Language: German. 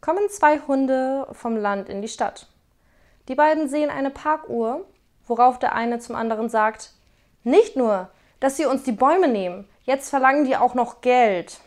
kommen zwei Hunde vom Land in die Stadt. Die beiden sehen eine Parkuhr, worauf der eine zum anderen sagt, nicht nur, dass sie uns die Bäume nehmen, jetzt verlangen die auch noch Geld.